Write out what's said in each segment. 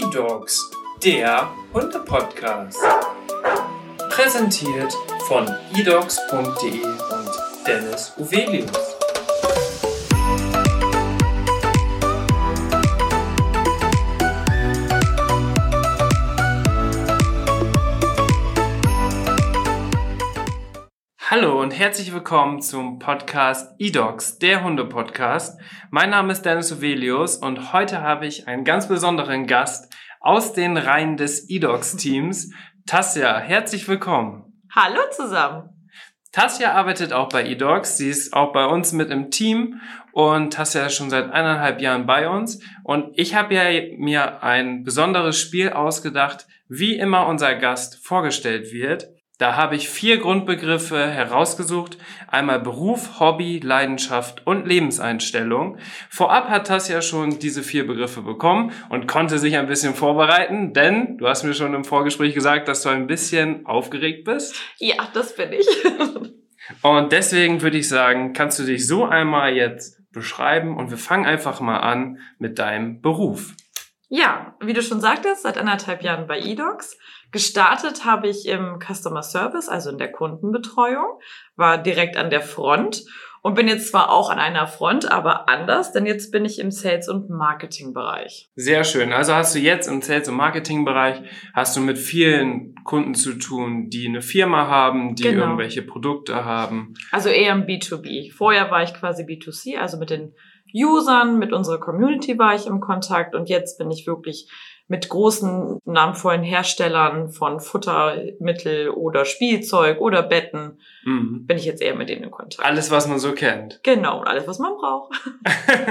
E-Dogs, der Hunde-Podcast. Präsentiert von edogs.de und Dennis Uvelius. Hallo und herzlich willkommen zum Podcast eDogs, der Hunde-Podcast. Mein Name ist Dennis Uvelius und heute habe ich einen ganz besonderen Gast aus den Reihen des eDogs-Teams. Tassia, herzlich willkommen. Hallo zusammen. Tassia arbeitet auch bei eDogs. Sie ist auch bei uns mit im Team und Tassia ist schon seit eineinhalb Jahren bei uns. Und ich habe ja mir ein besonderes Spiel ausgedacht, wie immer unser Gast vorgestellt wird. Da habe ich vier Grundbegriffe herausgesucht. Einmal Beruf, Hobby, Leidenschaft und Lebenseinstellung. Vorab hat Tassia schon diese vier Begriffe bekommen und konnte sich ein bisschen vorbereiten, denn du hast mir schon im Vorgespräch gesagt, dass du ein bisschen aufgeregt bist. Ja, das bin ich. und deswegen würde ich sagen, kannst du dich so einmal jetzt beschreiben und wir fangen einfach mal an mit deinem Beruf. Ja, wie du schon sagtest, seit anderthalb Jahren bei eDocs. Gestartet habe ich im Customer Service, also in der Kundenbetreuung, war direkt an der Front und bin jetzt zwar auch an einer Front, aber anders, denn jetzt bin ich im Sales- und Marketing-Bereich. Sehr schön. Also hast du jetzt im Sales- und Marketing-Bereich, hast du mit vielen Kunden zu tun, die eine Firma haben, die genau. irgendwelche Produkte haben. Also eher im B2B. Vorher war ich quasi B2C, also mit den Usern, mit unserer Community war ich im Kontakt und jetzt bin ich wirklich mit großen namenvollen Herstellern von Futtermittel oder Spielzeug oder Betten mhm. bin ich jetzt eher mit denen in Kontakt. Alles, was man so kennt. Genau, alles, was man braucht.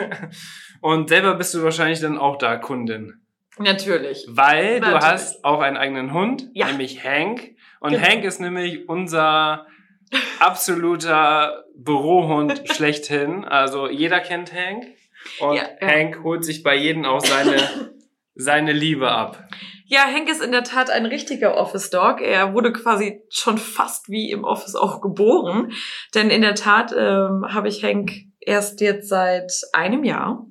und selber bist du wahrscheinlich dann auch da Kundin. Natürlich. Weil Natürlich. du hast auch einen eigenen Hund, ja. nämlich Hank. Und genau. Hank ist nämlich unser absoluter Bürohund schlechthin. Also jeder kennt Hank. Und ja, ja. Hank holt sich bei jedem auch seine, seine Liebe ab. Ja, Hank ist in der Tat ein richtiger Office Dog. Er wurde quasi schon fast wie im Office auch geboren. Denn in der Tat ähm, habe ich Hank erst jetzt seit einem Jahr.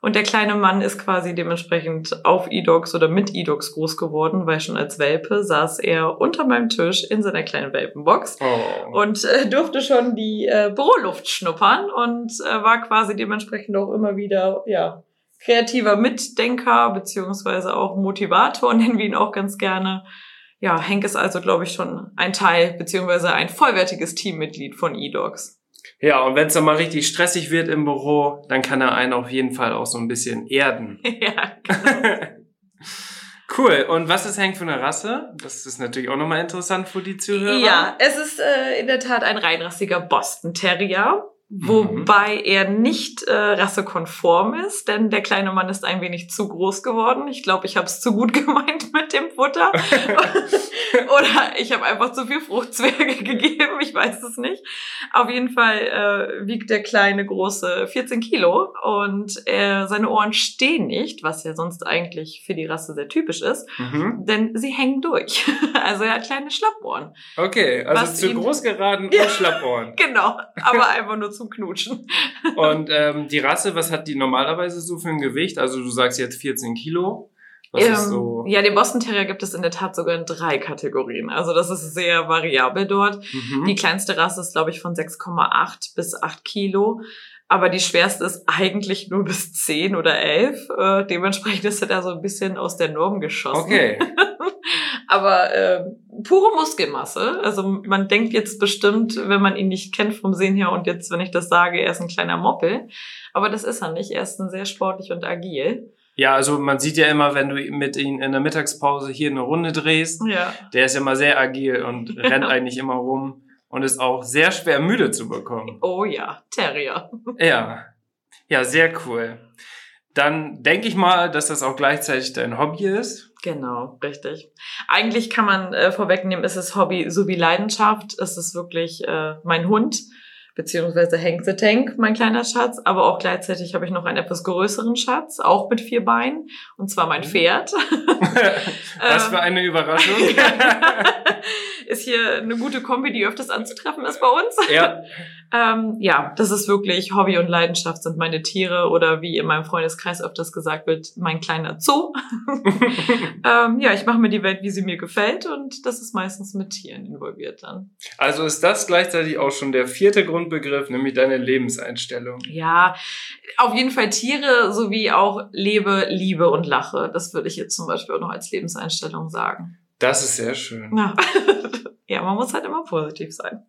Und der kleine Mann ist quasi dementsprechend auf E-Dogs oder mit E-Dogs groß geworden, weil schon als Welpe saß er unter meinem Tisch in seiner kleinen Welpenbox oh. und äh, durfte schon die äh, Büroluft schnuppern und äh, war quasi dementsprechend auch immer wieder, ja, kreativer Mitdenker beziehungsweise auch Motivator, nennen wir ihn auch ganz gerne. Ja, Henk ist also, glaube ich, schon ein Teil beziehungsweise ein vollwertiges Teammitglied von E-Dogs. Ja, und wenn es dann mal richtig stressig wird im Büro, dann kann er einen auf jeden Fall auch so ein bisschen erden. ja, genau. Cool. Und was ist Hank für eine Rasse? Das ist natürlich auch nochmal interessant für die Zuhörer. Ja, es ist äh, in der Tat ein reinrassiger Boston Terrier. Wobei mhm. er nicht äh, rassekonform ist, denn der kleine Mann ist ein wenig zu groß geworden. Ich glaube, ich habe es zu gut gemeint mit dem Futter. Oder ich habe einfach zu viel Fruchtzwerge gegeben, ich weiß es nicht. Auf jeden Fall äh, wiegt der kleine große 14 Kilo und äh, seine Ohren stehen nicht, was ja sonst eigentlich für die Rasse sehr typisch ist, mhm. denn sie hängen durch. also er hat kleine Schlappohren. Okay, also zu groß geraten und Schlappohren. genau, aber einfach nur zum Knutschen. Und ähm, die Rasse, was hat die normalerweise so für ein Gewicht? Also du sagst jetzt 14 Kilo. Was ähm, ist so? Ja, den Boston Terrier gibt es in der Tat sogar in drei Kategorien. Also das ist sehr variabel dort. Mhm. Die kleinste Rasse ist, glaube ich, von 6,8 bis 8 Kilo. Aber die schwerste ist eigentlich nur bis 10 oder 11. Äh, dementsprechend ist er da so ein bisschen aus der Norm geschossen. Okay. Aber äh, pure Muskelmasse. Also man denkt jetzt bestimmt, wenn man ihn nicht kennt vom Sehen her und jetzt, wenn ich das sage, er ist ein kleiner Moppel. Aber das ist er nicht. Er ist ein sehr sportlich und agil. Ja, also man sieht ja immer, wenn du mit ihm in der Mittagspause hier eine Runde drehst, ja. der ist immer sehr agil und rennt eigentlich immer rum und ist auch sehr schwer müde zu bekommen. Oh ja, Terrier. Ja. Ja, sehr cool. Dann denke ich mal, dass das auch gleichzeitig dein Hobby ist. Genau, richtig. Eigentlich kann man äh, vorwegnehmen, ist es Hobby sowie Leidenschaft. Es ist wirklich äh, mein Hund, beziehungsweise Hank the Tank, mein kleiner Schatz. Aber auch gleichzeitig habe ich noch einen etwas größeren Schatz, auch mit vier Beinen, und zwar mein mhm. Pferd. Was für eine Überraschung. ist hier eine gute Kombi, die öfters anzutreffen ist bei uns. Ja. Ähm, ja, das ist wirklich Hobby und Leidenschaft sind meine Tiere oder wie in meinem Freundeskreis öfters gesagt wird, mein kleiner Zoo. ähm, ja, ich mache mir die Welt, wie sie mir gefällt und das ist meistens mit Tieren involviert dann. Also ist das gleichzeitig auch schon der vierte Grundbegriff, nämlich deine Lebenseinstellung. Ja, auf jeden Fall Tiere sowie auch lebe, liebe und lache. Das würde ich jetzt zum Beispiel auch noch als Lebenseinstellung sagen. Das ist sehr schön. Ja. ja, man muss halt immer positiv sein.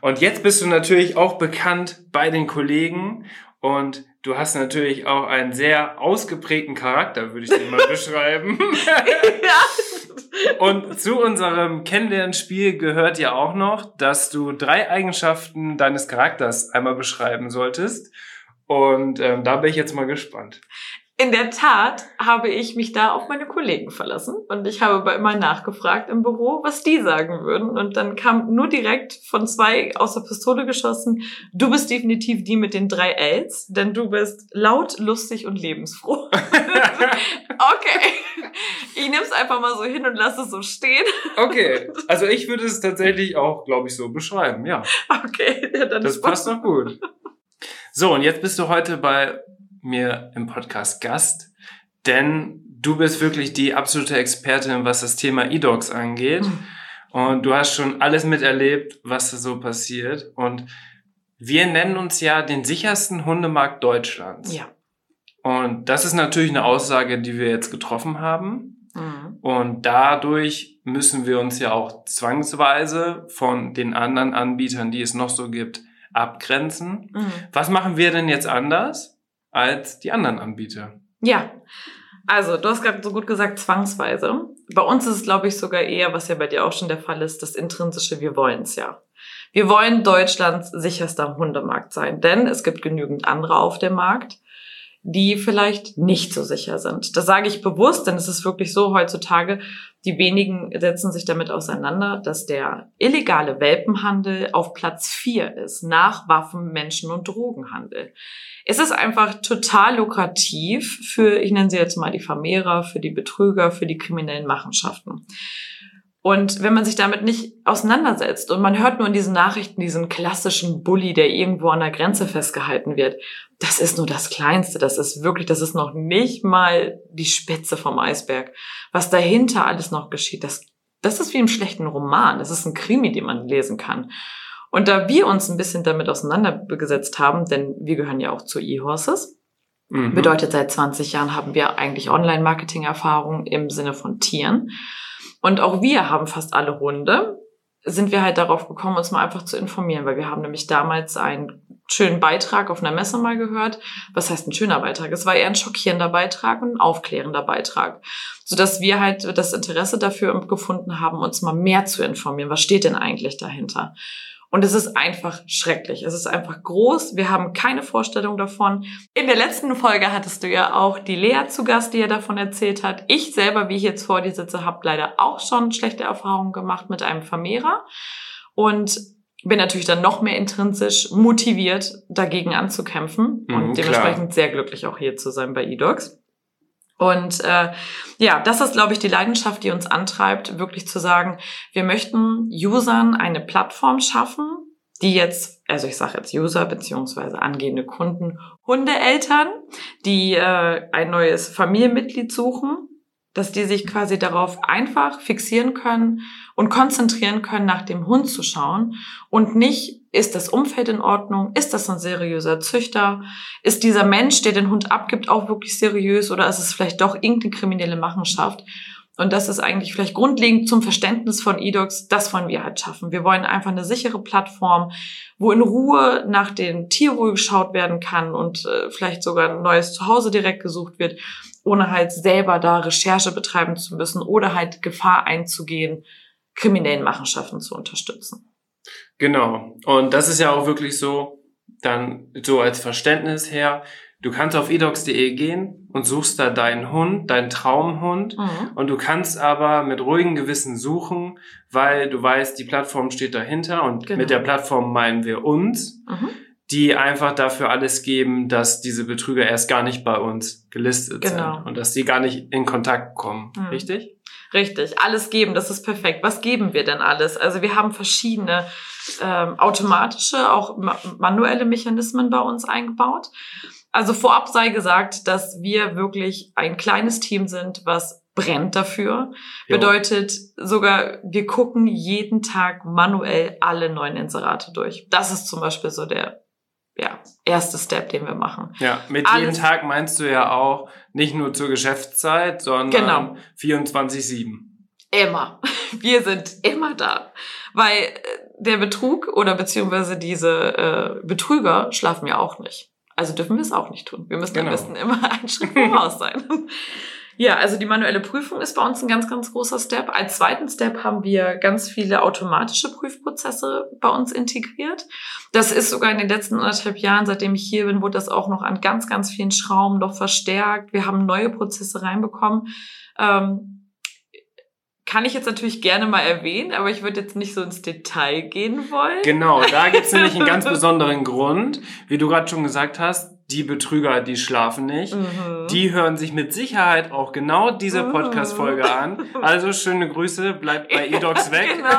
Und jetzt bist du natürlich auch bekannt bei den Kollegen und du hast natürlich auch einen sehr ausgeprägten Charakter, würde ich dir mal beschreiben. ja. Und zu unserem Kennenlernspiel gehört ja auch noch, dass du drei Eigenschaften deines Charakters einmal beschreiben solltest. Und ähm, da bin ich jetzt mal gespannt. In der Tat habe ich mich da auf meine Kollegen verlassen und ich habe bei immer nachgefragt im Büro, was die sagen würden. Und dann kam nur direkt von zwei aus der Pistole geschossen, du bist definitiv die mit den drei Ls, denn du bist laut, lustig und lebensfroh. okay. Ich nehme es einfach mal so hin und lasse es so stehen. Okay. Also ich würde es tatsächlich auch, glaube ich, so beschreiben, ja. Okay. Ja, das passt doch gut. So, und jetzt bist du heute bei mir im Podcast Gast, denn du bist wirklich die absolute Expertin, was das Thema E-Dogs angeht. Und du hast schon alles miterlebt, was da so passiert. Und wir nennen uns ja den sichersten Hundemarkt Deutschlands. Ja. Und das ist natürlich eine Aussage, die wir jetzt getroffen haben. Mhm. Und dadurch müssen wir uns ja auch zwangsweise von den anderen Anbietern, die es noch so gibt, abgrenzen. Mhm. Was machen wir denn jetzt anders? Als die anderen Anbieter. Ja, also du hast gerade so gut gesagt, zwangsweise. Bei uns ist es, glaube ich, sogar eher, was ja bei dir auch schon der Fall ist, das intrinsische, wir wollen es ja. Wir wollen Deutschlands sicherster Hundemarkt sein, denn es gibt genügend andere auf dem Markt, die vielleicht nicht so sicher sind. Das sage ich bewusst, denn es ist wirklich so heutzutage, die wenigen setzen sich damit auseinander, dass der illegale Welpenhandel auf Platz vier ist, nach Waffen, Menschen und Drogenhandel. Es ist einfach total lukrativ für, ich nenne sie jetzt mal die Vermehrer, für die Betrüger, für die kriminellen Machenschaften. Und wenn man sich damit nicht auseinandersetzt und man hört nur in diesen Nachrichten diesen klassischen Bully, der irgendwo an der Grenze festgehalten wird, das ist nur das Kleinste. Das ist wirklich, das ist noch nicht mal die Spitze vom Eisberg. Was dahinter alles noch geschieht, das, das ist wie im schlechten Roman. Das ist ein Krimi, den man lesen kann. Und da wir uns ein bisschen damit auseinandergesetzt haben, denn wir gehören ja auch zu eHorses, mhm. bedeutet seit 20 Jahren haben wir eigentlich Online-Marketing-Erfahrung im Sinne von Tieren. Und auch wir haben fast alle Hunde. Sind wir halt darauf gekommen, uns mal einfach zu informieren, weil wir haben nämlich damals einen schönen Beitrag auf einer Messe mal gehört. Was heißt ein schöner Beitrag? Es war eher ein schockierender Beitrag und ein aufklärender Beitrag. Sodass wir halt das Interesse dafür gefunden haben, uns mal mehr zu informieren. Was steht denn eigentlich dahinter? Und es ist einfach schrecklich. Es ist einfach groß. Wir haben keine Vorstellung davon. In der letzten Folge hattest du ja auch die Lea zu Gast, die ja davon erzählt hat. Ich selber, wie ich jetzt vor dir sitze, habe leider auch schon schlechte Erfahrungen gemacht mit einem Vermehrer. Und bin natürlich dann noch mehr intrinsisch motiviert, dagegen anzukämpfen. Mhm, und dementsprechend klar. sehr glücklich auch hier zu sein bei eDogs. Und äh, ja, das ist, glaube ich, die Leidenschaft, die uns antreibt, wirklich zu sagen, wir möchten Usern eine Plattform schaffen, die jetzt, also ich sage jetzt User beziehungsweise angehende Kunden, Hundeeltern, die äh, ein neues Familienmitglied suchen, dass die sich quasi darauf einfach fixieren können und konzentrieren können, nach dem Hund zu schauen und nicht, ist das Umfeld in Ordnung? Ist das ein seriöser Züchter? Ist dieser Mensch, der den Hund abgibt, auch wirklich seriös oder ist es vielleicht doch irgendeine kriminelle Machenschaft? Und das ist eigentlich vielleicht grundlegend zum Verständnis von eDocs, das wollen wir halt schaffen. Wir wollen einfach eine sichere Plattform, wo in Ruhe nach dem Tierwohl geschaut werden kann und äh, vielleicht sogar ein neues Zuhause direkt gesucht wird, ohne halt selber da Recherche betreiben zu müssen oder halt Gefahr einzugehen, kriminellen Machenschaften zu unterstützen. Genau. Und das ist ja auch wirklich so, dann so als Verständnis her, Du kannst auf edox.de gehen und suchst da deinen Hund, deinen Traumhund. Mhm. Und du kannst aber mit ruhigem Gewissen suchen, weil du weißt, die Plattform steht dahinter und genau. mit der Plattform meinen wir uns. Mhm. die einfach dafür alles geben, dass diese Betrüger erst gar nicht bei uns gelistet Genau. sind und dass sie gar nicht in Kontakt kommen. Hm. Richtig? Richtig, alles geben, das ist perfekt. Was geben wir denn alles? Also wir haben verschiedene ähm, automatische, auch ma manuelle Mechanismen bei uns eingebaut. Also vorab sei gesagt, dass wir wirklich ein kleines Team sind, was brennt dafür. Jo. Bedeutet sogar, wir gucken jeden Tag manuell alle neuen Inserate durch. Das ist zum Beispiel so der ja, erste Step, den wir machen. Ja, mit Alles- jedem Tag meinst du ja auch nicht nur zur Geschäftszeit, sondern Genau. 24-7. Immer. Wir sind immer da. Weil äh, der Betrug oder beziehungsweise diese äh, Betrüger schlafen ja auch nicht. Also dürfen wir es auch nicht tun. Wir müssen am Genau. besten immer einen Schritt voraus sein. Ja, also die manuelle Prüfung ist bei uns ein ganz, ganz großer Step. Als zweiten Step haben wir ganz viele automatische Prüfprozesse bei uns integriert. Das ist sogar in den letzten anderthalb Jahren, seitdem ich hier bin, wurde das auch noch an ganz, ganz vielen Schrauben noch verstärkt. Wir haben neue Prozesse reinbekommen. Ähm, kann ich jetzt natürlich gerne mal erwähnen, aber ich würde jetzt nicht so ins Detail gehen wollen. Genau, da gibt's nämlich einen ganz besonderen Grund. Wie du gerade schon gesagt hast, die Betrüger, die schlafen nicht. Mhm. Die hören sich mit Sicherheit auch genau diese Mhm. Podcast-Folge an. Also schöne Grüße, bleibt bei eDocs weg. Genau.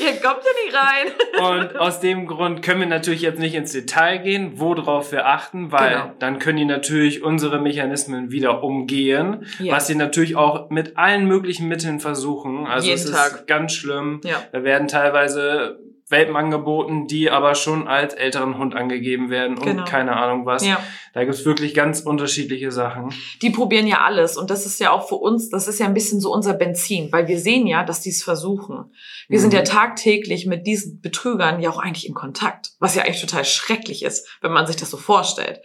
Ihr kommt ja nicht rein. Und aus dem Grund können wir natürlich jetzt nicht ins Detail gehen, worauf wir achten, weil Genau. dann können die natürlich unsere Mechanismen wieder umgehen, Ja. was sie natürlich auch mit allen möglichen Mitteln versuchen. Also Jeden es ist Tag. ganz schlimm. Ja. Da werden teilweise Welpen angeboten, die aber schon als älteren Hund angegeben werden und Genau. keine Ahnung was. Ja. Da gibt's wirklich ganz unterschiedliche Sachen. Die probieren ja alles und das ist ja auch für uns, das ist ja ein bisschen so unser Benzin, weil wir sehen ja, dass die es versuchen. Wir sind Mhm. ja tagtäglich mit diesen Betrügern ja auch eigentlich in Kontakt, was ja eigentlich total schrecklich ist, wenn man sich das so vorstellt.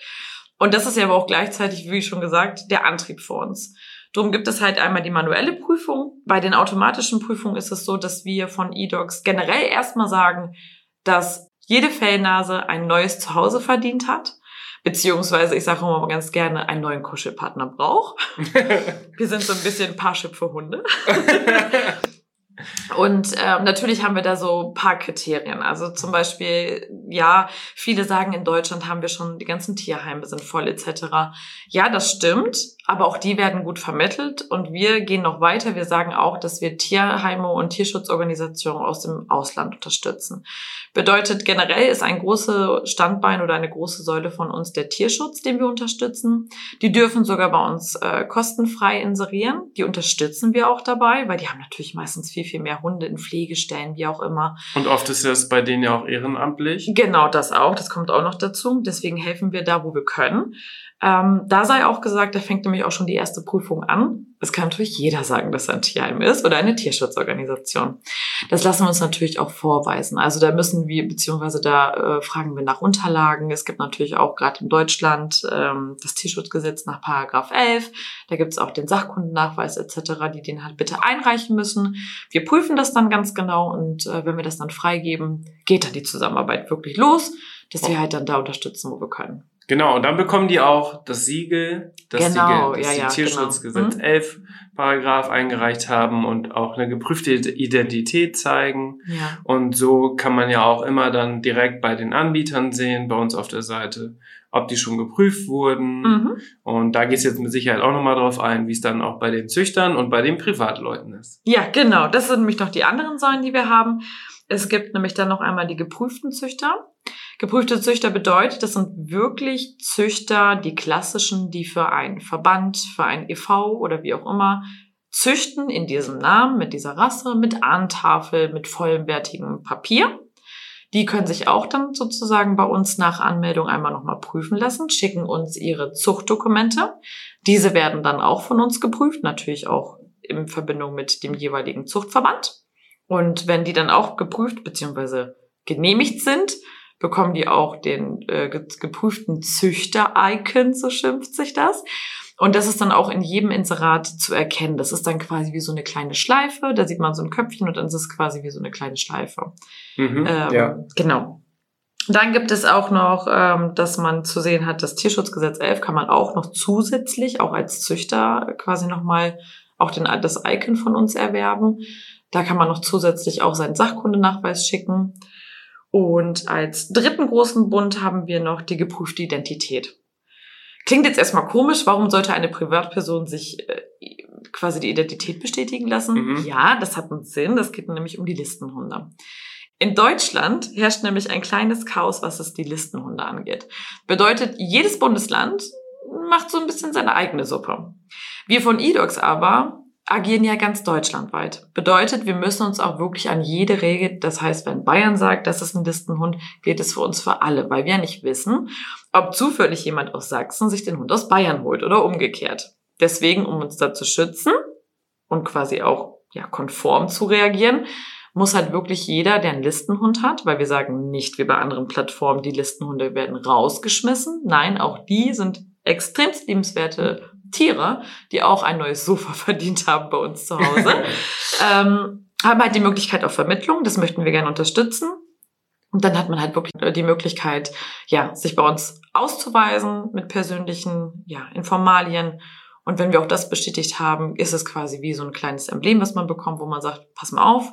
Und das ist ja aber auch gleichzeitig, wie schon gesagt, der Antrieb für uns. Drum gibt es halt einmal die manuelle Prüfung. Bei den automatischen Prüfungen ist es so, dass wir von eDocs generell erstmal sagen, dass jede Fellnase ein neues Zuhause verdient hat. Beziehungsweise, ich sage immer ganz gerne, einen neuen Kuschelpartner braucht. Wir sind so ein bisschen Parship für Hunde. Und ähm, natürlich haben wir da so paar Kriterien. Also zum Beispiel, ja, viele sagen, in Deutschland haben wir schon, die ganzen Tierheime sind voll etc. Ja, das stimmt, aber auch die werden gut vermittelt. Und wir gehen noch weiter. Wir sagen auch, dass wir Tierheime und Tierschutzorganisationen aus dem Ausland unterstützen. Bedeutet, generell ist ein großes Standbein oder eine große Säule von uns der Tierschutz, den wir unterstützen. Die dürfen sogar bei uns äh, kostenfrei inserieren. Die unterstützen wir auch dabei, weil die haben natürlich meistens viel, viel mehr Hunde in Pflegestellen, wie auch immer. Und oft ist das bei denen ja auch ehrenamtlich. Genau das auch, das kommt auch noch dazu. Deswegen helfen wir da, wo wir können. Ähm, da sei auch gesagt, da fängt nämlich auch schon die erste Prüfung an. Es kann natürlich jeder sagen, dass er ein Tierheim ist oder eine Tierschutzorganisation. Das lassen wir uns natürlich auch vorweisen. Also da müssen wir, beziehungsweise da äh, fragen wir nach Unterlagen. Es gibt natürlich auch gerade in Deutschland ähm, das Tierschutzgesetz nach Paragraph 11. Da gibt es auch den Sachkundennachweis etc., die den halt bitte einreichen müssen. Wir prüfen das dann ganz genau und äh, wenn wir das dann freigeben, geht dann die Zusammenarbeit wirklich los, dass wir halt dann da unterstützen, wo wir können. Genau, und dann bekommen die auch das Siegel, dass Genau, die, dass ja, die ja, Tierschutzgesetz genau. Mhm. 11 Paragraph eingereicht haben und auch eine geprüfte Identität zeigen. Ja. Und so kann man ja auch immer dann direkt bei den Anbietern sehen, bei uns auf der Seite, ob die schon geprüft wurden. Mhm. Und da geht es jetzt mit Sicherheit auch nochmal drauf ein, wie es dann auch bei den Züchtern und bei den Privatleuten ist. Ja, genau. Das sind nämlich noch die anderen Säulen, die wir haben. Es gibt nämlich dann noch einmal die geprüften Züchter. Geprüfte Züchter bedeutet, das sind wirklich Züchter, die klassischen, die für einen Verband, für ein EV oder wie auch immer züchten in diesem Namen, mit dieser Rasse, mit Ahntafel, mit vollwertigem Papier. Die können sich auch dann sozusagen bei uns nach Anmeldung einmal nochmal prüfen lassen, schicken uns ihre Zuchtdokumente. Diese werden dann auch von uns geprüft, natürlich auch in Verbindung mit dem jeweiligen Zuchtverband. Und wenn die dann auch geprüft bzw. genehmigt sind, bekommen die auch den äh, ge- geprüften Züchter-Icon, so schimpft sich das. Und das ist dann auch in jedem Inserat zu erkennen. Das ist dann quasi wie so eine kleine Schleife. Da sieht man so ein Köpfchen und dann ist es quasi wie so eine kleine Schleife. Mhm. Ähm, ja. Genau. Dann gibt es auch noch, ähm, dass man zu sehen hat, das Tierschutzgesetz 11 kann man auch noch zusätzlich, auch als Züchter quasi nochmal auch den, das Icon von uns erwerben. Da kann man noch zusätzlich auch seinen Sachkundenachweis schicken. Und als dritten großen Bund haben wir noch die geprüfte Identität. Klingt jetzt erstmal komisch, warum sollte eine Privatperson sich äh, quasi die Identität bestätigen lassen? Mhm. Ja, das hat einen Sinn, das geht nämlich um die Listenhunde. In Deutschland herrscht nämlich ein kleines Chaos, was es die Listenhunde angeht. Bedeutet, jedes Bundesland macht so ein bisschen seine eigene Suppe. Wir von eDogs aber agieren ja ganz deutschlandweit. Bedeutet, wir müssen uns auch wirklich an jede Regel, das heißt, wenn Bayern sagt, das ist ein Listenhund, gilt es für uns für alle, weil wir ja nicht wissen, ob zufällig jemand aus Sachsen sich den Hund aus Bayern holt oder umgekehrt. Deswegen, um uns da zu schützen und quasi auch ja, konform zu reagieren, muss halt wirklich jeder, der einen Listenhund hat, weil wir sagen nicht wie bei anderen Plattformen, die Listenhunde werden rausgeschmissen. Nein, auch die sind extremst liebenswerte Tiere, die auch ein neues Sofa verdient haben bei uns zu Hause, ähm, haben halt die Möglichkeit auf Vermittlung. Das möchten wir gerne unterstützen. Und dann hat man halt wirklich die Möglichkeit, ja, sich bei uns auszuweisen mit persönlichen, ja, Informalien. Und wenn wir auch das bestätigt haben, ist es quasi wie so ein kleines Emblem, was man bekommt, wo man sagt, pass mal auf,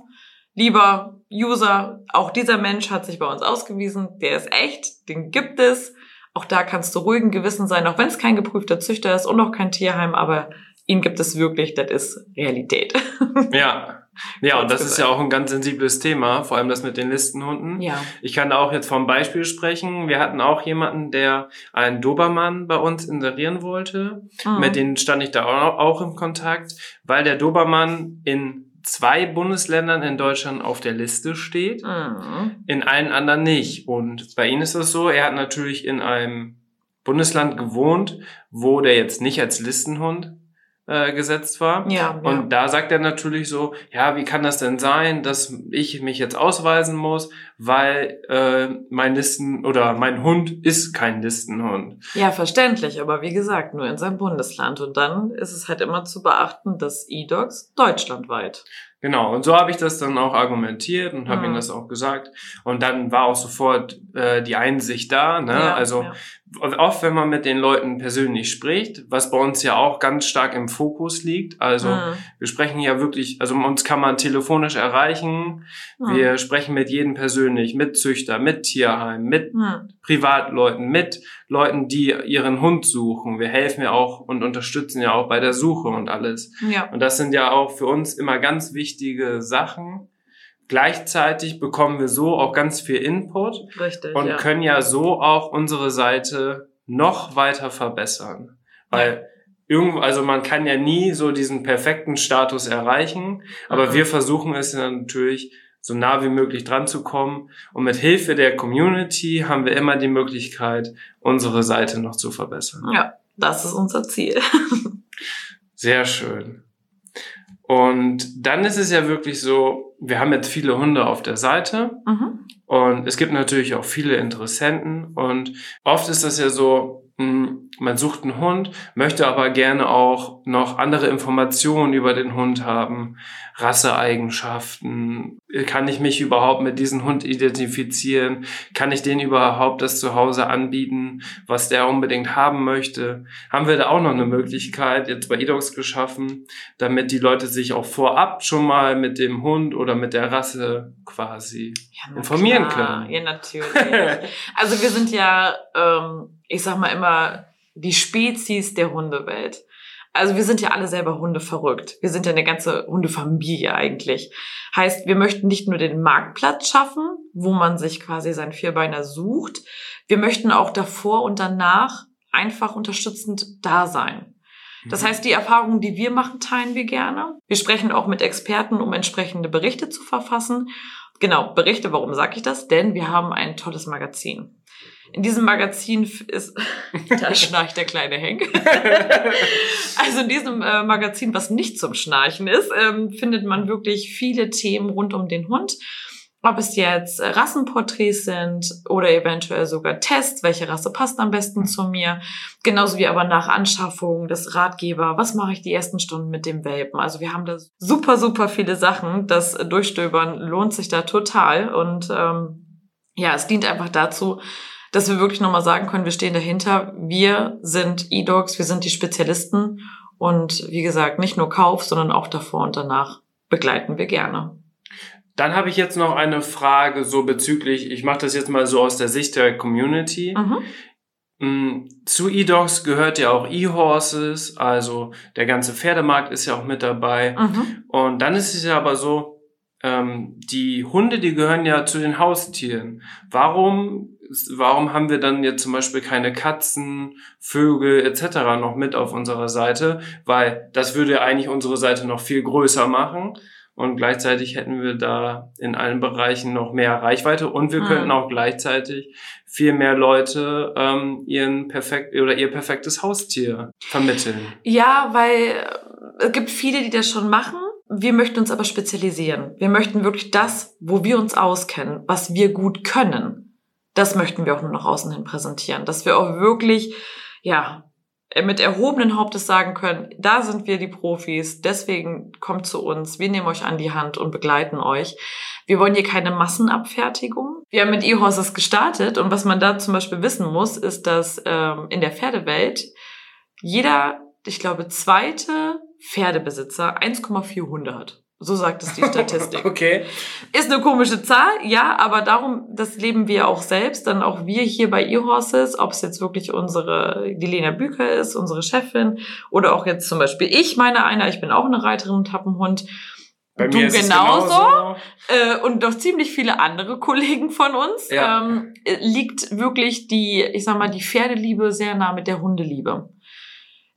lieber User, auch dieser Mensch hat sich bei uns ausgewiesen, der ist echt, den gibt es. Auch da kannst du ruhigen Gewissen sein, auch wenn es kein geprüfter Züchter ist und auch kein Tierheim, aber ihn gibt es wirklich, das ist Realität. Ja. Ja, und das ist ja auch ein ganz sensibles Thema, vor allem das mit den Listenhunden. Ja. Ich kann da auch jetzt vom Beispiel sprechen. Wir hatten auch jemanden, der einen Dobermann bei uns inserieren wollte. Mhm. Mit denen stand ich da auch, auch im Kontakt, weil der Dobermann in zwei Bundesländern in Deutschland auf der Liste steht, mhm. in allen anderen nicht. Und bei ihm ist es so, er hat natürlich in einem Bundesland gewohnt, wo der jetzt nicht als Listenhund äh, gesetzt war. Ja, und ja. da sagt er natürlich so, ja, wie kann das denn sein, dass ich mich jetzt ausweisen muss, weil äh, mein Listen oder mein Hund ist kein Listenhund. Ja, verständlich, aber wie gesagt, nur in seinem Bundesland. Und dann ist es halt immer zu beachten, dass E-Dogs deutschlandweit Genau, und so habe ich das dann auch argumentiert und habe mhm. ihm das auch gesagt. Und dann war auch sofort äh, die Einsicht da. Ne? Ja, also ja. oft, wenn man mit den Leuten persönlich spricht, was bei uns ja auch ganz stark im Fokus liegt. Also mhm. wir sprechen ja wirklich, also uns kann man telefonisch erreichen. Mhm. Wir sprechen mit jedem persönlich, mit Züchter, mit Tierheim, mit. Privatleuten, mit Leuten, die ihren Hund suchen. Wir helfen ja auch und unterstützen ja auch bei der Suche und alles. Ja. Und das sind ja auch für uns immer ganz wichtig wichtige Sachen. Gleichzeitig bekommen wir so auch ganz viel Input Richtig, und ja. können ja so auch unsere Seite noch weiter verbessern. Weil irgendwo, also man kann ja nie so diesen perfekten Status erreichen, aber mhm. wir versuchen es ja natürlich so nah wie möglich dran zu kommen. Und mit Hilfe der Community haben wir immer die Möglichkeit, unsere Seite noch zu verbessern. Ja, das ist unser Ziel. Sehr schön. Und dann ist es ja wirklich so, wir haben jetzt viele Hunde auf der Seite mhm. und es gibt natürlich auch viele Interessenten und oft ist das ja so, hm, man sucht einen Hund, möchte aber gerne auch noch andere Informationen über den Hund haben, Rasseeigenschaften. Kann ich mich überhaupt mit diesem Hund identifizieren? Kann ich den überhaupt das zu Hause anbieten, was der unbedingt haben möchte? Haben wir da auch noch eine Möglichkeit jetzt bei eDogs geschaffen, damit die Leute sich auch vorab schon mal mit dem Hund oder mit der Rasse quasi ja, informieren klar. können? Ja, natürlich. also wir sind ja, ähm ich sag mal immer, die Spezies der Hundewelt. Also wir sind ja alle selber Hunde verrückt. Wir sind ja eine ganze Hundefamilie eigentlich. Heißt, wir möchten nicht nur den Marktplatz schaffen, wo man sich quasi seinen Vierbeiner sucht. Wir möchten auch davor und danach einfach unterstützend da sein. Das mhm. heißt, die Erfahrungen, die wir machen, teilen wir gerne. Wir sprechen auch mit Experten, um entsprechende Berichte zu verfassen. Genau, Berichte, warum sage ich das? Denn wir haben ein tolles Magazin. In diesem Magazin ist, da schnarcht der kleine Henk. also in diesem äh, Magazin, was nicht zum Schnarchen ist, ähm, findet man wirklich viele Themen rund um den Hund. Ob es jetzt Rassenporträts sind oder eventuell sogar Tests, welche Rasse passt am besten zu mir. Genauso wie aber nach Anschaffung des Ratgeber, was mache ich die ersten Stunden mit dem Welpen. Also wir haben da super, super viele Sachen. Das Durchstöbern lohnt sich da total. Und ähm, ja, es dient einfach dazu, dass wir wirklich nochmal sagen können, wir stehen dahinter. Wir sind E-Dogs, wir sind die Spezialisten und wie gesagt, nicht nur Kauf, sondern auch davor und danach begleiten wir gerne. Dann habe ich jetzt noch eine Frage so bezüglich, ich mache das jetzt mal so aus der Sicht der Community. Mhm. Mm, Zu E-Dogs gehört ja auch E-Horses, also der ganze Pferdemarkt ist ja auch mit dabei. Mhm. Und dann ist es ja aber so, ähm, die Hunde, die gehören ja zu den Haustieren. Warum, warum haben wir dann jetzt zum Beispiel keine Katzen, Vögel etc. noch mit auf unserer Seite? Weil das würde ja eigentlich unsere Seite noch viel größer machen. Und gleichzeitig hätten wir da in allen Bereichen noch mehr Reichweite und wir Mhm. könnten auch gleichzeitig viel mehr Leute ähm, ihren perfekt oder ihr perfektes Haustier vermitteln. Ja, weil äh, es gibt viele, die das schon machen. Wir möchten uns aber spezialisieren. Wir möchten wirklich das, wo wir uns auskennen, was wir gut können. Das möchten wir auch nur nach außen hin präsentieren. Dass wir auch wirklich, ja, äh, mit erhobenen Hauptes sagen können, da sind wir die Profis, deswegen kommt zu uns, wir nehmen euch an die Hand und begleiten euch. Wir wollen hier keine Massenabfertigung. Wir haben mit E-Horses gestartet und was man da zum Beispiel wissen muss, ist, dass ähm, in der Pferdewelt jeder, ich glaube, zweite Pferdebesitzer 1,4 Hunde hat. So sagt es die Statistik. Okay. Ist eine komische Zahl, ja, aber darum, das leben wir auch selbst, dann auch wir hier bei eHorses, ob es jetzt wirklich unsere, die Lena Büker ist, unsere Chefin, oder auch jetzt zum Beispiel ich, meine einer, ich bin auch eine Reiterin und habe einen Hund. Bei du mir ist es genauso. genauso. Äh, und noch ziemlich viele andere Kollegen von uns, Ja. ähm, äh, liegt wirklich die, ich sag mal, die Pferdeliebe sehr nah mit der Hundeliebe.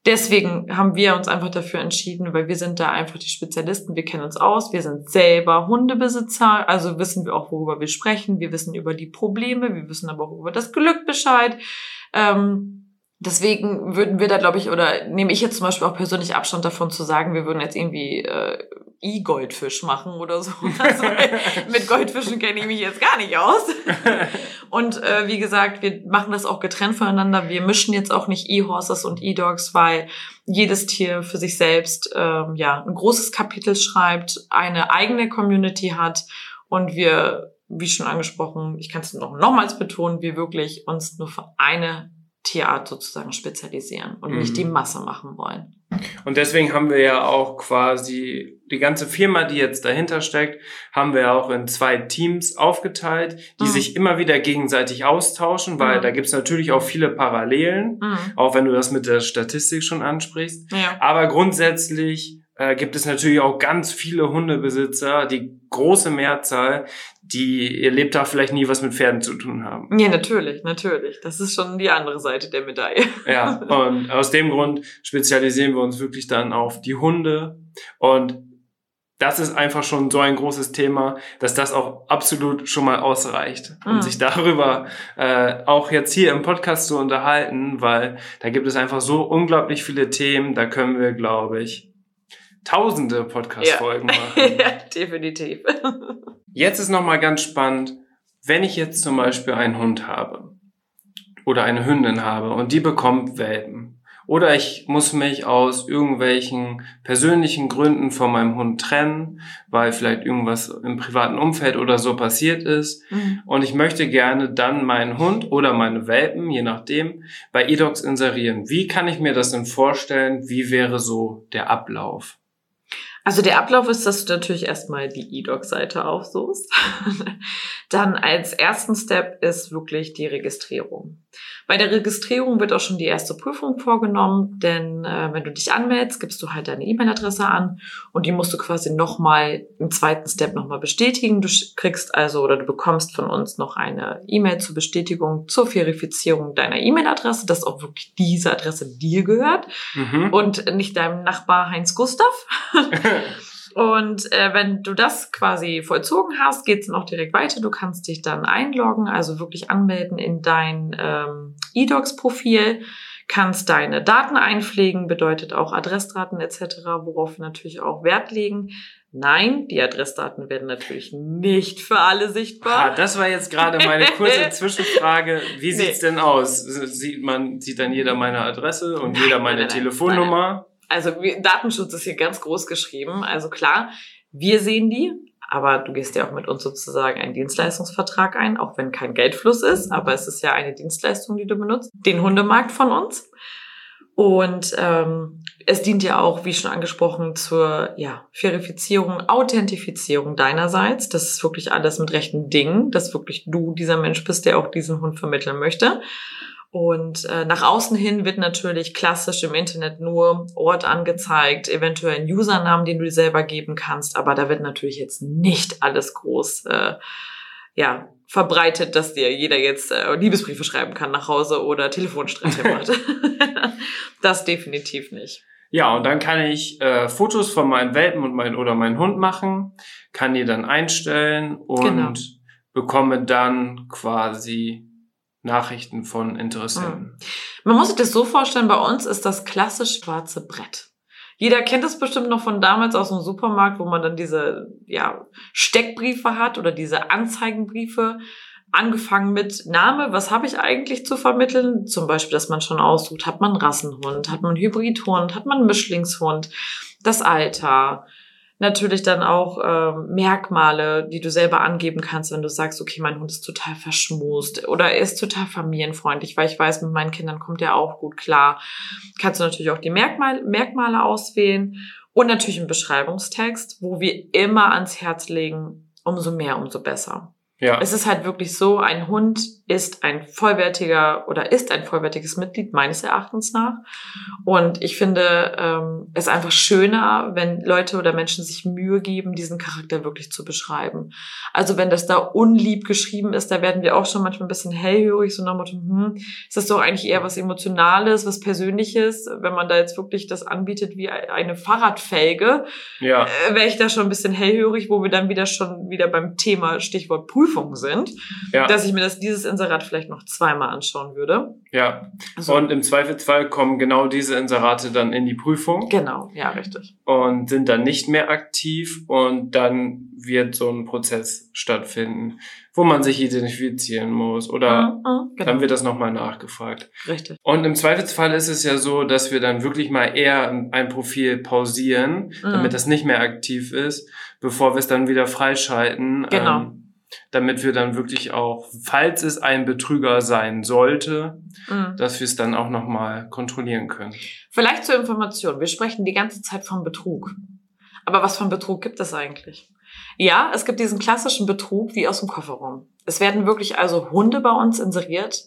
Deswegen haben wir uns einfach dafür entschieden, weil wir sind da einfach die Spezialisten, wir kennen uns aus, wir sind selber Hundebesitzer, also wissen wir auch, worüber wir sprechen, wir wissen über die Probleme, wir wissen aber auch über das Glück Bescheid. Ähm, deswegen würden wir da, glaube ich, oder nehme ich jetzt zum Beispiel auch persönlich Abstand davon zu sagen, wir würden jetzt irgendwie äh, E-Goldfisch machen oder so. Also, mit Goldfischen kenne ich mich jetzt gar nicht aus. Und äh, wie gesagt, wir machen das auch getrennt voneinander. Wir mischen jetzt auch nicht E-Horses und E-Dogs, weil jedes Tier für sich selbst ähm, ja ein großes Kapitel schreibt, eine eigene Community hat und wir, wie schon angesprochen, ich kann es noch nochmals betonen, wir wirklich uns nur für eine Tierart sozusagen spezialisieren und Mhm. nicht die Masse machen wollen. Und deswegen haben wir ja auch quasi die ganze Firma, die jetzt dahinter steckt, haben wir auch in zwei Teams aufgeteilt, die Mhm. sich immer wieder gegenseitig austauschen, weil Mhm. da gibt's natürlich auch viele Parallelen, Mhm. auch wenn du das mit der Statistik schon ansprichst. Ja. Aber grundsätzlich äh, gibt es natürlich auch ganz viele Hundebesitzer, die große Mehrzahl, die ihr Lebtag vielleicht nie was mit Pferden zu tun haben. Ja, natürlich, natürlich. Das ist schon die andere Seite der Medaille. Ja, und aus dem Grund spezialisieren wir uns wirklich dann auf die Hunde. Und das ist einfach schon so ein großes Thema, dass das auch absolut schon mal ausreicht, um Mhm. sich darüber äh, auch jetzt hier im Podcast zu unterhalten, weil da gibt es einfach so unglaublich viele Themen, da können wir, glaube ich, tausende Podcast-Folgen machen. ja, definitiv. Jetzt ist nochmal ganz spannend, wenn ich jetzt zum Beispiel einen Hund habe oder eine Hündin habe und die bekommt Welpen. Oder ich muss mich aus irgendwelchen persönlichen Gründen von meinem Hund trennen, weil vielleicht irgendwas im privaten Umfeld oder so passiert ist. Mhm. Und ich möchte gerne dann meinen Hund oder meine Welpen, je nachdem, bei eDocs inserieren. Wie kann ich mir das denn vorstellen? Wie wäre so der Ablauf? Also der Ablauf ist, dass du natürlich erstmal die E-Doc-Seite aufsuchst. Dann als ersten Step ist wirklich die Registrierung. Bei der Registrierung wird auch schon die erste Prüfung vorgenommen, denn äh, wenn du dich anmeldest, gibst du halt deine E-Mail-Adresse an und die musst du quasi nochmal im zweiten Step nochmal bestätigen. Du kriegst also oder du bekommst von uns noch eine E-Mail zur Bestätigung, zur Verifizierung deiner E-Mail-Adresse, dass auch wirklich diese Adresse dir gehört Mhm. und nicht deinem Nachbar Heinz Gustav. Und äh, wenn du das quasi vollzogen hast, geht's dann auch direkt weiter. Du kannst dich dann einloggen, also wirklich anmelden in dein ähm, eDocs-Profil, kannst deine Daten einpflegen, bedeutet auch Adressdaten etc., worauf wir natürlich auch Wert legen. Nein, die Adressdaten werden natürlich nicht für alle Ah, sichtbar. das war jetzt gerade meine kurze Zwischenfrage. Wie Nee. sieht's denn aus? Sieht man, sieht dann jeder meine Adresse und Nein, jeder meine nein, nein. Also Datenschutz ist hier ganz groß geschrieben. Also klar, wir sehen die, aber du gehst ja auch mit uns sozusagen einen Dienstleistungsvertrag ein, auch wenn kein Geldfluss ist, aber es ist ja eine Dienstleistung, die du benutzt, den Hundemarkt von uns. Und ähm, es dient ja auch, wie schon angesprochen, zur ja, Verifizierung, Authentifizierung deinerseits. Das ist wirklich alles mit rechten Dingen, dass wirklich du dieser Mensch bist, der auch diesen Hund vermitteln möchte. Und äh, nach außen hin wird natürlich klassisch im Internet nur Ort angezeigt, eventuell ein Usernamen, den du dir selber geben kannst, aber da wird natürlich jetzt nicht alles groß äh, ja, verbreitet, dass dir jeder jetzt äh, Liebesbriefe schreiben kann nach Hause oder Telefonstreiche macht. das definitiv nicht. Ja, und dann kann ich äh, Fotos von meinen Welpen und mein oder meinen Hund machen, kann die dann einstellen und genau. bekomme dann quasi Nachrichten von Interessenten. Mhm. Man muss sich das so vorstellen, bei uns ist das klassisch schwarze Brett. Jeder kennt das bestimmt noch von damals aus dem Supermarkt, wo man dann diese ja, Steckbriefe hat oder diese Anzeigenbriefe. Angefangen mit Name, was habe ich eigentlich zu vermitteln? Zum Beispiel, dass man schon aussucht, hat man Rassenhund, hat man Hybridhund, hat man Mischlingshund, das Alter, natürlich dann auch äh, Merkmale, die du selber angeben kannst, wenn du sagst, okay, mein Hund ist total verschmust oder er ist total familienfreundlich, weil ich weiß, mit meinen Kindern kommt er auch gut klar. Kannst du natürlich auch die Merkmal Merkmale auswählen und natürlich einen Beschreibungstext, wo wir immer ans Herz legen, umso mehr, umso besser. Ja. Es ist halt wirklich so, ein Hund ist ein vollwertiger oder ist ein vollwertiges Mitglied meines Erachtens nach. Und ich finde ähm, es einfach schöner, wenn Leute oder Menschen sich Mühe geben, diesen Charakter wirklich zu beschreiben. Also wenn das da unlieb geschrieben ist, da werden wir auch schon manchmal ein bisschen hellhörig, so nach Motto, hm, ist das doch eigentlich eher was Emotionales, was Persönliches, wenn man da jetzt wirklich das anbietet wie eine Fahrradfelge, ja. äh, wäre ich da schon ein bisschen hellhörig, wo wir dann wieder schon wieder beim Thema Stichwort Prüfung sind, ja. dass ich mir das dieses Inserat vielleicht noch zweimal anschauen würde. Ja. Also, und im Zweifelsfall kommen genau diese Inserate dann in die Prüfung. Genau, ja, richtig. Und sind dann nicht mehr aktiv und dann wird so ein Prozess stattfinden, wo man sich identifizieren muss oder mhm, mhm genau. dann wird das nochmal nachgefragt. Richtig. Und im Zweifelsfall ist es ja so, dass wir dann wirklich mal eher ein Profil pausieren, mhm. damit das nicht mehr aktiv ist, bevor wir es dann wieder freischalten. Genau. Ähm, damit wir dann wirklich auch, falls es ein Betrüger sein sollte, mhm. dass wir es dann auch nochmal kontrollieren können. Vielleicht zur Information. Wir sprechen die ganze Zeit von Betrug. Aber was für ein Betrug gibt es eigentlich? Ja, es gibt diesen klassischen Betrug wie aus dem Kofferraum. Es werden wirklich also Hunde bei uns inseriert,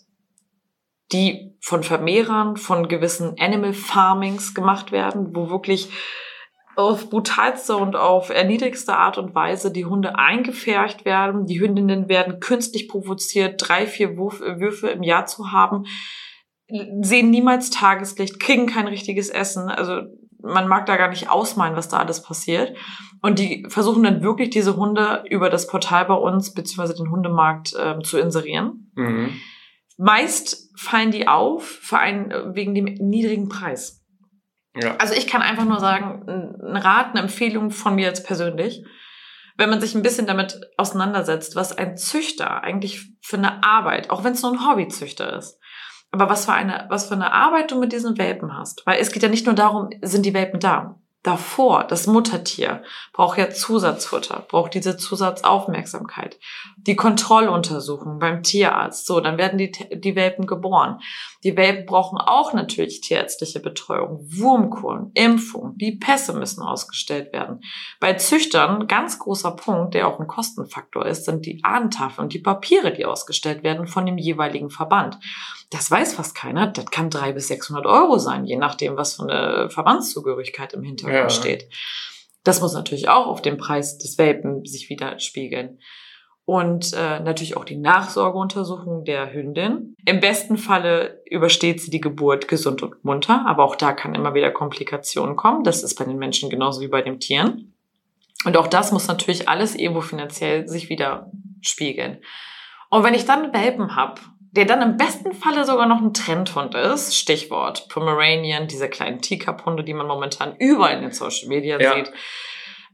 die von Vermehrern, von gewissen Animal Farmings gemacht werden, wo wirklich auf brutalste und auf erniedrigste Art und Weise die Hunde eingefärcht werden. Die Hündinnen werden künstlich provoziert, drei, vier Wurf Würfe im Jahr zu haben, sehen niemals Tageslicht, kriegen kein richtiges Essen. Also man mag da gar nicht ausmalen, was da alles passiert. Und die versuchen dann wirklich diese Hunde über das Portal bei uns, beziehungsweise den Hundemarkt, äh, zu inserieren. Mhm. Meist fallen die auf für einen, wegen dem niedrigen Preis. Ja. Also ich kann einfach nur sagen, ein Rat, eine Empfehlung von mir jetzt persönlich, wenn man sich ein bisschen damit auseinandersetzt, was ein Züchter eigentlich für eine Arbeit, auch wenn es nur ein Hobbyzüchter ist, aber was für eine, was für eine Arbeit du mit diesen Welpen hast. Weil es geht ja nicht nur darum, sind die Welpen da davor, das Muttertier, braucht ja Zusatzfutter, braucht diese Zusatzaufmerksamkeit. Die Kontrolluntersuchung beim Tierarzt, so, dann werden die, die Welpen geboren. Die Welpen brauchen auch natürlich tierärztliche Betreuung, Wurmkuren, Impfung, die Pässe müssen ausgestellt werden. Bei Züchtern, ganz großer Punkt, der auch ein Kostenfaktor ist, sind die Ahnentafeln und die Papiere, die ausgestellt werden von dem jeweiligen Verband. Das weiß fast keiner. Das kann drei bis 600 Euro sein, je nachdem, was für eine Verbandszugehörigkeit im Hintergrund ja. steht. Das muss natürlich auch auf dem Preis des Welpen sich widerspiegeln. Und äh, natürlich auch die Nachsorgeuntersuchung der Hündin. Im besten Falle übersteht sie die Geburt gesund und munter, aber auch da kann immer wieder Komplikationen kommen. Das ist bei den Menschen genauso wie bei den Tieren. Und auch das muss natürlich alles irgendwo finanziell sich wieder spiegeln. Und wenn ich dann Welpen habe der dann im besten Falle sogar noch ein Trendhund ist. Stichwort Pomeranian, diese kleinen Teacup-Hunde, die man momentan überall in den Social Media ja. sieht.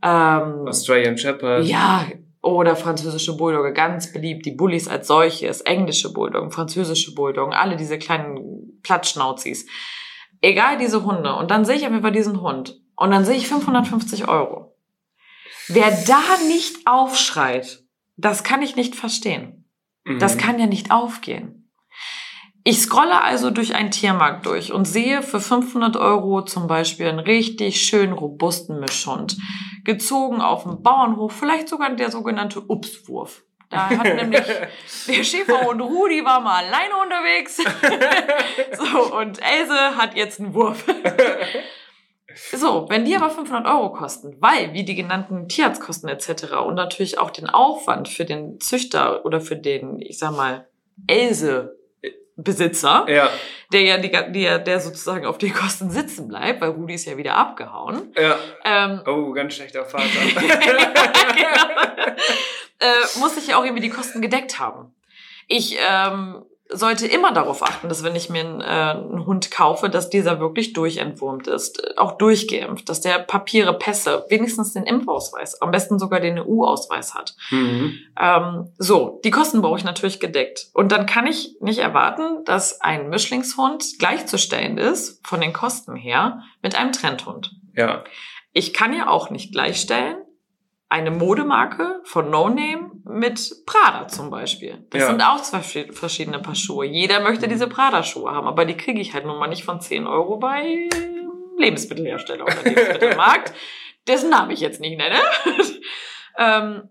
Ähm, Australian Shepherd. Ja, oder französische Bulldogge, ganz beliebt. Die Bullies als solches, englische Bulldoggen, französische Bulldoggen, alle diese kleinen Platschnauzis. Egal diese Hunde. Und dann sehe ich einfach diesen Hund. Und dann sehe ich 550 Euro. Wer da nicht aufschreit, das kann ich nicht verstehen. Das mhm. kann ja nicht aufgehen. Ich scrolle also durch einen Tiermarkt durch und sehe für 500 Euro zum Beispiel einen richtig schön robusten Mischhund. Gezogen auf dem Bauernhof, vielleicht sogar der sogenannte Upswurf. Da hat nämlich der Schäferhund Rudi war mal alleine unterwegs. so, und Else hat jetzt einen Wurf. So, wenn die aber 500 Euro kosten, weil wie die genannten Tierarztkosten etc. und natürlich auch den Aufwand für den Züchter oder für den, ich sag mal, Else Besitzer, Ja, der ja die, der, der sozusagen auf den Kosten sitzen bleibt, weil Rudi ist ja wieder abgehauen. ja. Ähm, Oh, ganz schlechter Vater. genau. äh, muss ich ja auch irgendwie die Kosten gedeckt haben. Ich ähm, sollte immer darauf achten, dass wenn ich mir einen, äh, einen Hund kaufe, dass dieser wirklich durchentwurmt ist, auch durchgeimpft, dass der Papiere, Pässe, wenigstens den Impfausweis, am besten sogar den EU-Ausweis hat. mhm. Ähm, so, die Kosten brauche ich natürlich gedeckt. Und dann kann ich nicht erwarten, dass ein Mischlingshund gleichzustellen ist, von den Kosten her, mit einem Trendhund. Ja, Ich kann ja auch nicht gleichstellen eine Modemarke von No Name mit Prada zum Beispiel. Das Ja. sind auch zwei verschi- verschiedene Paar Schuhe. Jeder möchte diese Prada-Schuhe haben, aber die kriege ich halt nun mal nicht von 10 Euro bei Lebensmittelhersteller oder Lebensmittelmarkt, dessen Namen ich jetzt nicht nenne. ähm,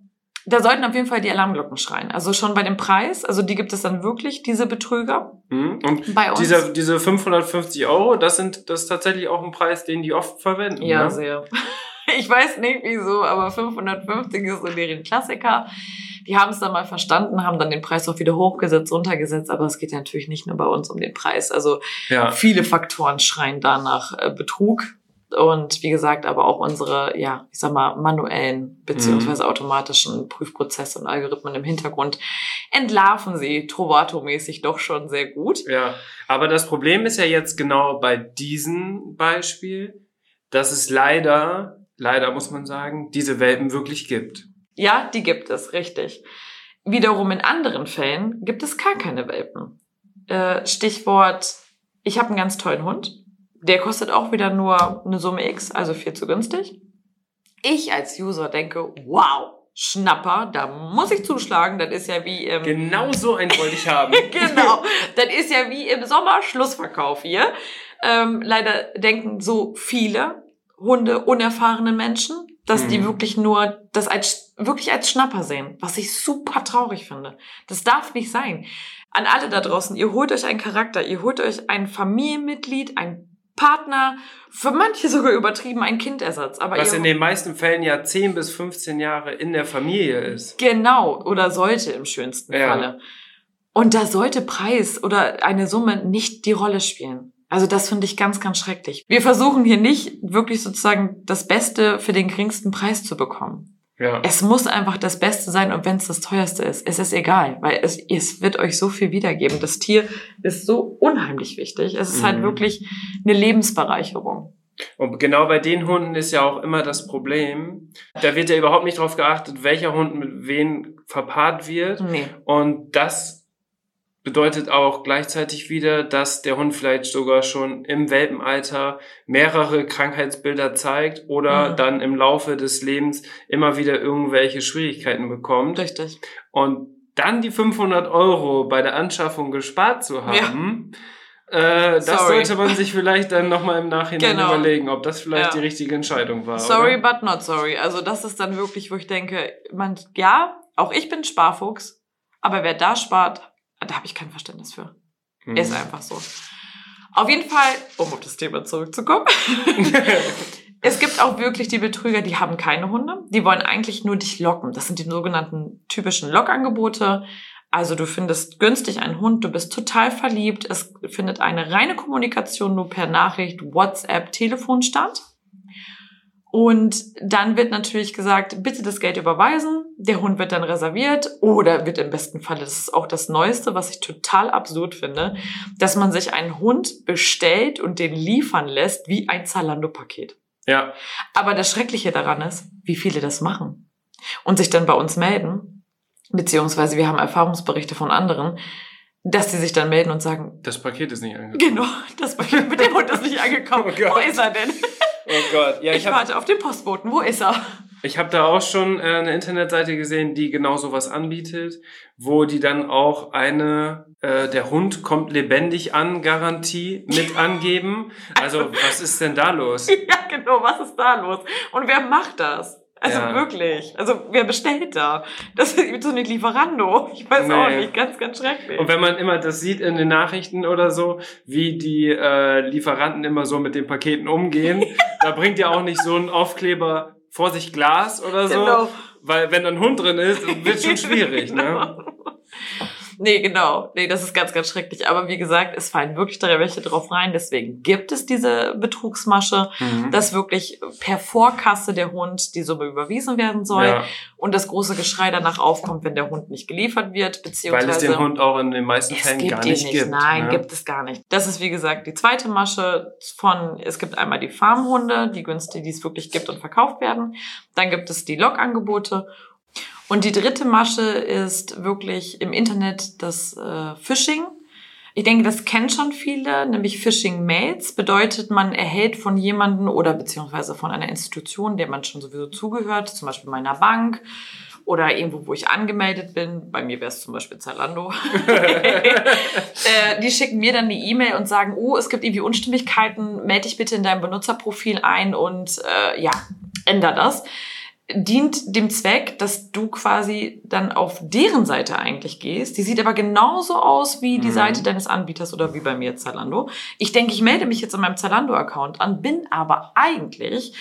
da sollten auf jeden Fall die Alarmglocken schreien. Also schon bei dem Preis, also die gibt es dann wirklich, diese Betrüger mhm. Und bei uns. diese, diese 550 Euro, das sind das ist tatsächlich auch ein Preis, den die oft verwenden. Ja, ne? sehr. Ich weiß nicht wieso, aber 550 ist so deren Klassiker. Die haben es dann mal verstanden, haben dann den Preis auch wieder hochgesetzt, runtergesetzt, aber es geht ja natürlich nicht nur bei uns um den Preis. Also ja. viele Faktoren schreien da nach äh, Betrug. Und wie gesagt, aber auch unsere, ja, ich sag mal, manuellen beziehungsweise automatischen Prüfprozesse und Algorithmen im Hintergrund entlarven sie Trovato-mäßig doch schon sehr gut. Ja, aber das Problem ist ja jetzt genau bei diesem Beispiel, dass es leider, leider muss man sagen, diese Welpen wirklich gibt. Ja, die gibt es, richtig. Wiederum in anderen Fällen gibt es gar keine Welpen. Äh, Stichwort, ich habe einen ganz tollen Hund. Der kostet auch wieder nur eine Summe X, also viel zu günstig. Ich als User denke, wow, Schnapper, da muss ich zuschlagen. Das ist ja wie im... Genau so einen wollte ich haben. genau. Das ist ja wie im Sommer Schlussverkauf hier. Ähm, leider denken so viele Hunde unerfahrene Menschen, dass die Mhm. wirklich nur das als wirklich als Schnapper sehen, was ich super traurig finde. Das darf nicht sein. An alle da draußen, ihr holt euch einen Charakter, ihr holt euch ein Familienmitglied, ein Partner, für manche sogar übertrieben ein Kindersatz, aber Was in den meisten Fällen ja 10 bis 15 Jahre in der Familie ist. Genau, oder sollte im schönsten Ja. Falle. Und da sollte Preis oder eine Summe nicht die Rolle spielen. Also das finde ich ganz, ganz schrecklich. Wir versuchen hier nicht wirklich sozusagen das Beste für den geringsten Preis zu bekommen. Ja. Es muss einfach das Beste sein und wenn es das teuerste ist, ist es egal, weil es, es wird euch so viel wiedergeben. Das Tier ist so unheimlich wichtig. Es ist halt Mhm. wirklich eine Lebensbereicherung. Und genau bei den Hunden ist ja auch immer das Problem, da wird ja überhaupt nicht darauf geachtet, welcher Hund mit wen verpaart wird. Nee. Und das bedeutet auch gleichzeitig wieder, dass der Hund vielleicht sogar schon im Welpenalter mehrere Krankheitsbilder zeigt oder Mhm. dann im Laufe des Lebens immer wieder irgendwelche Schwierigkeiten bekommt. Richtig. Und dann die 500 Euro bei der Anschaffung gespart zu haben, äh, das Sorry. sollte man sich vielleicht dann nochmal im Nachhinein Genau. überlegen, ob das vielleicht Ja. die richtige Entscheidung war. Sorry, oder? but not sorry. Also das ist dann wirklich, wo ich denke, man, ja, auch ich bin Sparfuchs, aber wer da spart, da habe ich kein Verständnis für. Mhm. Ist einfach so. Auf jeden Fall, um auf das Thema zurückzukommen. es gibt auch wirklich die Betrüger, die haben keine Hunde. Die wollen eigentlich nur dich locken. Das sind die sogenannten typischen Lockangebote. Also du findest günstig einen Hund, du bist total verliebt. Es findet eine reine Kommunikation nur per Nachricht, WhatsApp, Telefon statt. Und dann wird natürlich gesagt, bitte das Geld überweisen. Der Hund wird dann reserviert oder wird im besten Falle, das ist auch das Neueste, was ich total absurd finde, dass man sich einen Hund bestellt und den liefern lässt wie ein Zalando-Paket. Ja, Aber das Schreckliche daran ist, wie viele das machen und sich dann bei uns melden, beziehungsweise wir haben Erfahrungsberichte von anderen, dass sie sich dann melden und sagen, das Paket ist nicht angekommen. genau, das Paket mit dem Hund ist nicht angekommen. Oh. Wo ist er denn? Oh Gott. Ja, Ich, ich habe warte auf den Postboten. Wo ist er? Ich habe da auch schon äh, eine Internetseite gesehen, die genau sowas anbietet, wo die dann auch eine äh, der Hund kommt lebendig an Garantie mit angeben. Also was ist denn da los? ja, genau, was ist da los? Und wer macht das? Also Ja. wirklich. Also wer bestellt da? Das ist so eine Lieferando. Ich weiß auch Nee. nicht. Ganz, ganz schrecklich. Und wenn man immer das sieht in den Nachrichten oder so, wie die äh, Lieferanten immer so mit den Paketen umgehen, da bringt ja auch nicht so ein Aufkleber vor sich Glas oder so, Genau. weil wenn da ein Hund drin ist, wird schon schwierig, ne? Nee, genau. Nee, das ist ganz, ganz schrecklich. Aber wie gesagt, es fallen wirklich drei welche drauf rein. Deswegen gibt es diese Betrugsmasche, Mhm. dass wirklich per Vorkasse der Hund die Summe überwiesen werden soll ja, und das große Geschrei danach aufkommt, wenn der Hund nicht geliefert wird, beziehungsweise weil es den Hund auch in den meisten Fällen gibt gar nicht, nicht. gibt. Nein, ne? gibt es gar nicht. Das ist wie gesagt die zweite Masche von, es gibt einmal die Farmhunde, die günstig, die es wirklich gibt und verkauft werden. Dann gibt es die Log-Angebote. Und die dritte Masche ist wirklich im Internet das äh, Phishing. Ich denke, das kennen schon viele, nämlich Phishing Mails. Bedeutet, man erhält von jemandem oder beziehungsweise von einer Institution, der man schon sowieso zugehört, zum Beispiel meiner Bank oder irgendwo, wo ich angemeldet bin. Bei mir wäre es zum Beispiel Zalando. äh, die schicken mir dann eine E-Mail und sagen, oh, es gibt irgendwie Unstimmigkeiten, melde dich bitte in deinem Benutzerprofil ein und äh, ja, änder das. Dient dem Zweck, dass du quasi dann auf deren Seite eigentlich gehst. Die sieht aber genauso aus wie die Mhm. Seite deines Anbieters oder wie bei mir Zalando. Ich denke, ich melde mich jetzt in meinem Zalando-Account an, bin aber eigentlich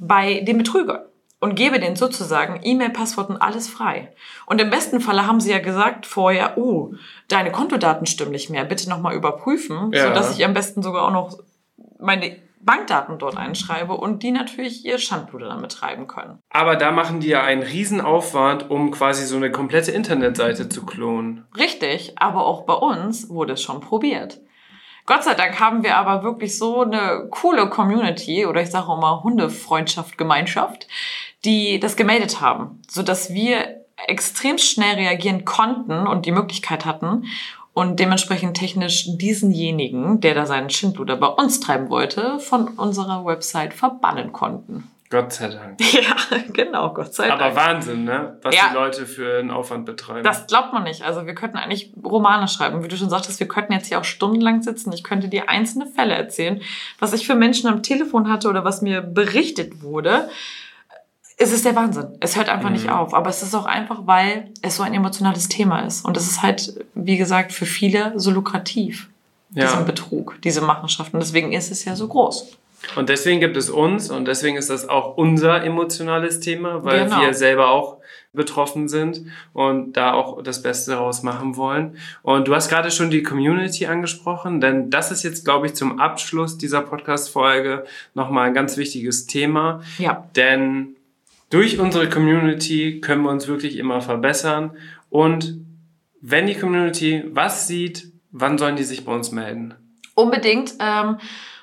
bei dem Betrüger und gebe denen sozusagen E-Mail, Passwort und alles frei. Und im besten Falle haben sie ja gesagt vorher, oh, deine Kontodaten stimmen nicht mehr, bitte nochmal überprüfen, Ja. sodass ich am besten sogar auch noch meine Bankdaten dort einschreibe und die natürlich ihr Schandbluder damit treiben können. Aber da machen die ja einen Riesenaufwand, um quasi so eine komplette Internetseite zu klonen. Richtig, aber auch bei uns wurde es schon probiert. Gott sei Dank haben wir aber wirklich so eine coole Community oder ich sage auch mal Hundefreundschaft, Gemeinschaft, die das gemeldet haben, sodass wir extrem schnell reagieren konnten und die Möglichkeit hatten und dementsprechend technisch diesenjenigen, der da seinen Schindluder bei uns treiben wollte, von unserer Website verbannen konnten. Gott sei Dank. Ja, genau, Gott sei Dank. Aber Wahnsinn, ne? Was Ja. die Leute für einen Aufwand betreiben. Das glaubt man nicht. Also wir könnten eigentlich Romane schreiben. Wie du schon sagtest, wir könnten jetzt hier auch stundenlang sitzen. Ich könnte dir einzelne Fälle erzählen, was ich für Menschen am Telefon hatte oder was mir berichtet wurde. Es ist der Wahnsinn. Es hört einfach nicht Mhm. auf. Aber es ist auch einfach, weil es so ein emotionales Thema ist. Und es ist halt, wie gesagt, für viele so lukrativ. ja. Diesen Betrug, diese Machenschaften. Und deswegen ist es ja so groß. Und deswegen gibt es uns und deswegen ist das auch unser emotionales Thema, weil Genau. wir selber auch betroffen sind und da auch das Beste daraus machen wollen. Und du hast gerade schon die Community angesprochen, denn das ist jetzt, glaube ich, zum Abschluss dieser Podcast-Folge nochmal ein ganz wichtiges Thema, Ja. denn durch unsere Community können wir uns wirklich immer verbessern und wenn die Community was sieht, wann sollen die sich bei uns melden? Unbedingt. Ähm,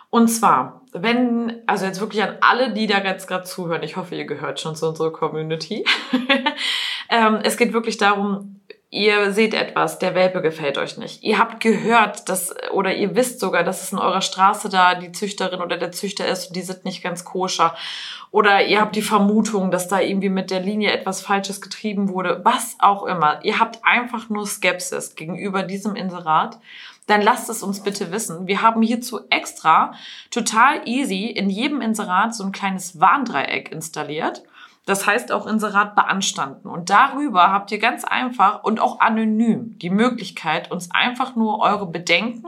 und zwar, wenn, also jetzt wirklich an alle, die da jetzt gerade zuhören, ich hoffe, ihr gehört schon zu unserer Community. ähm, es geht wirklich darum, ihr seht etwas, der Welpe gefällt euch nicht. Ihr habt gehört, dass, oder ihr wisst sogar, dass es in eurer Straße da die Züchterin oder der Züchter ist und die sind nicht ganz koscher. Oder ihr habt die Vermutung, dass da irgendwie mit der Linie etwas Falsches getrieben wurde. Was auch immer. Ihr habt einfach nur Skepsis gegenüber diesem Inserat dann lasst es uns bitte wissen. Wir haben hierzu extra total easy in jedem Inserat so ein kleines Warndreieck installiert. Das heißt auch Inserat beanstanden. Und darüber habt ihr ganz einfach und auch anonym die Möglichkeit, uns einfach nur eure Bedenken,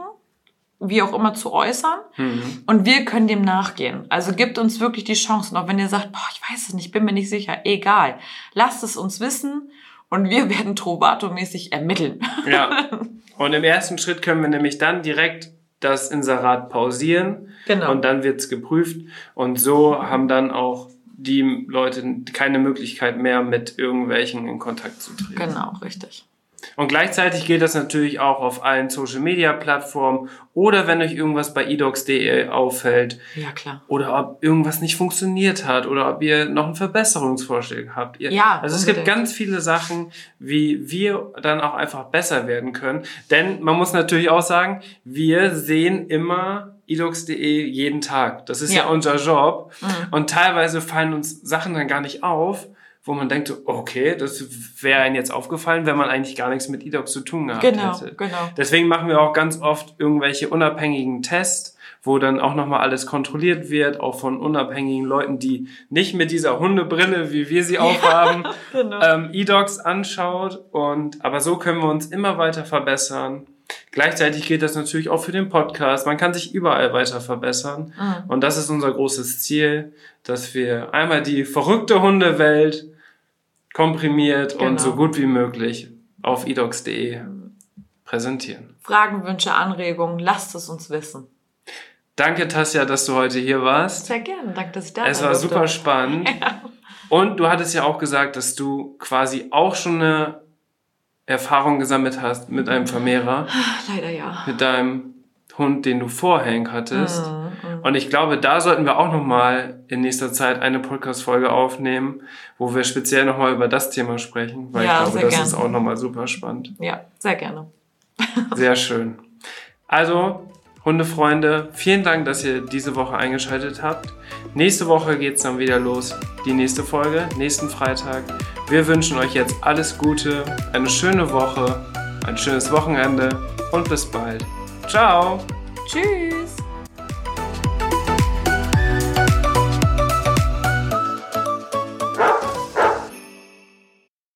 wie auch immer, zu äußern. Mhm. Und wir können dem nachgehen. Also gebt uns wirklich die Chance. Und auch wenn ihr sagt, boah, ich weiß es nicht, bin mir nicht sicher, egal. Lasst es uns wissen und wir werden Trovato-mäßig ermitteln. Ja. Und im ersten Schritt können wir nämlich dann direkt das Inserat pausieren Genau. und dann wird's geprüft. Und so haben dann auch die Leute keine Möglichkeit mehr, mit irgendwelchen in Kontakt zu treten. Genau, richtig. Und gleichzeitig gilt das natürlich auch auf allen Social Media Plattformen oder wenn euch irgendwas bei edocs.de auffällt. Ja, klar. Oder ob irgendwas nicht funktioniert hat oder ob ihr noch einen Verbesserungsvorschlag habt. Ihr, Ja, Also es gibt ganz viele Sachen, wie wir dann auch einfach besser werden können. Denn man muss natürlich auch sagen, wir sehen immer edocs.de jeden Tag. Das ist ja, Ja. unser Job. Mhm. Und teilweise fallen uns Sachen dann gar nicht auf, wo man denkt, okay, das wäre einem jetzt aufgefallen, wenn man eigentlich gar nichts mit edocs zu tun gehabt Genau, hätte. genau. Deswegen machen wir auch ganz oft irgendwelche unabhängigen Tests, wo dann auch nochmal alles kontrolliert wird, auch von unabhängigen Leuten, die nicht mit dieser Hundebrille, wie wir sie aufhaben, Genau. ähm, eDocs anschaut. Und aber so können wir uns immer weiter verbessern. Gleichzeitig gilt das natürlich auch für den Podcast. Man kann sich überall weiter verbessern. Mhm. Und das ist unser großes Ziel, dass wir einmal die verrückte Hundewelt komprimiert und Genau. so gut wie möglich auf edocs.de präsentieren. Fragen, Wünsche, Anregungen, lasst es uns wissen. Danke, Tasja, dass du heute hier warst. Sehr gerne, danke, dass ich da Es sein war durfte. super spannend. Und du hattest ja auch gesagt, dass du quasi auch schon eine Erfahrung gesammelt hast mit einem Vermehrer, Leider ja. mit deinem Hund, den du vorher Hank hattest. Mhm. Und ich glaube, da sollten wir auch nochmal in nächster Zeit eine Podcast-Folge aufnehmen, wo wir speziell nochmal über das Thema sprechen, weil Ja, ich glaube, das gern. ist auch nochmal super spannend. Ja, sehr gerne. Sehr schön. Also, Hundefreunde, vielen Dank, dass ihr diese Woche eingeschaltet habt. Nächste Woche geht's dann wieder los. Die nächste Folge, nächsten Freitag. Wir wünschen euch jetzt alles Gute, eine schöne Woche, ein schönes Wochenende und bis bald. Ciao! Tschüss.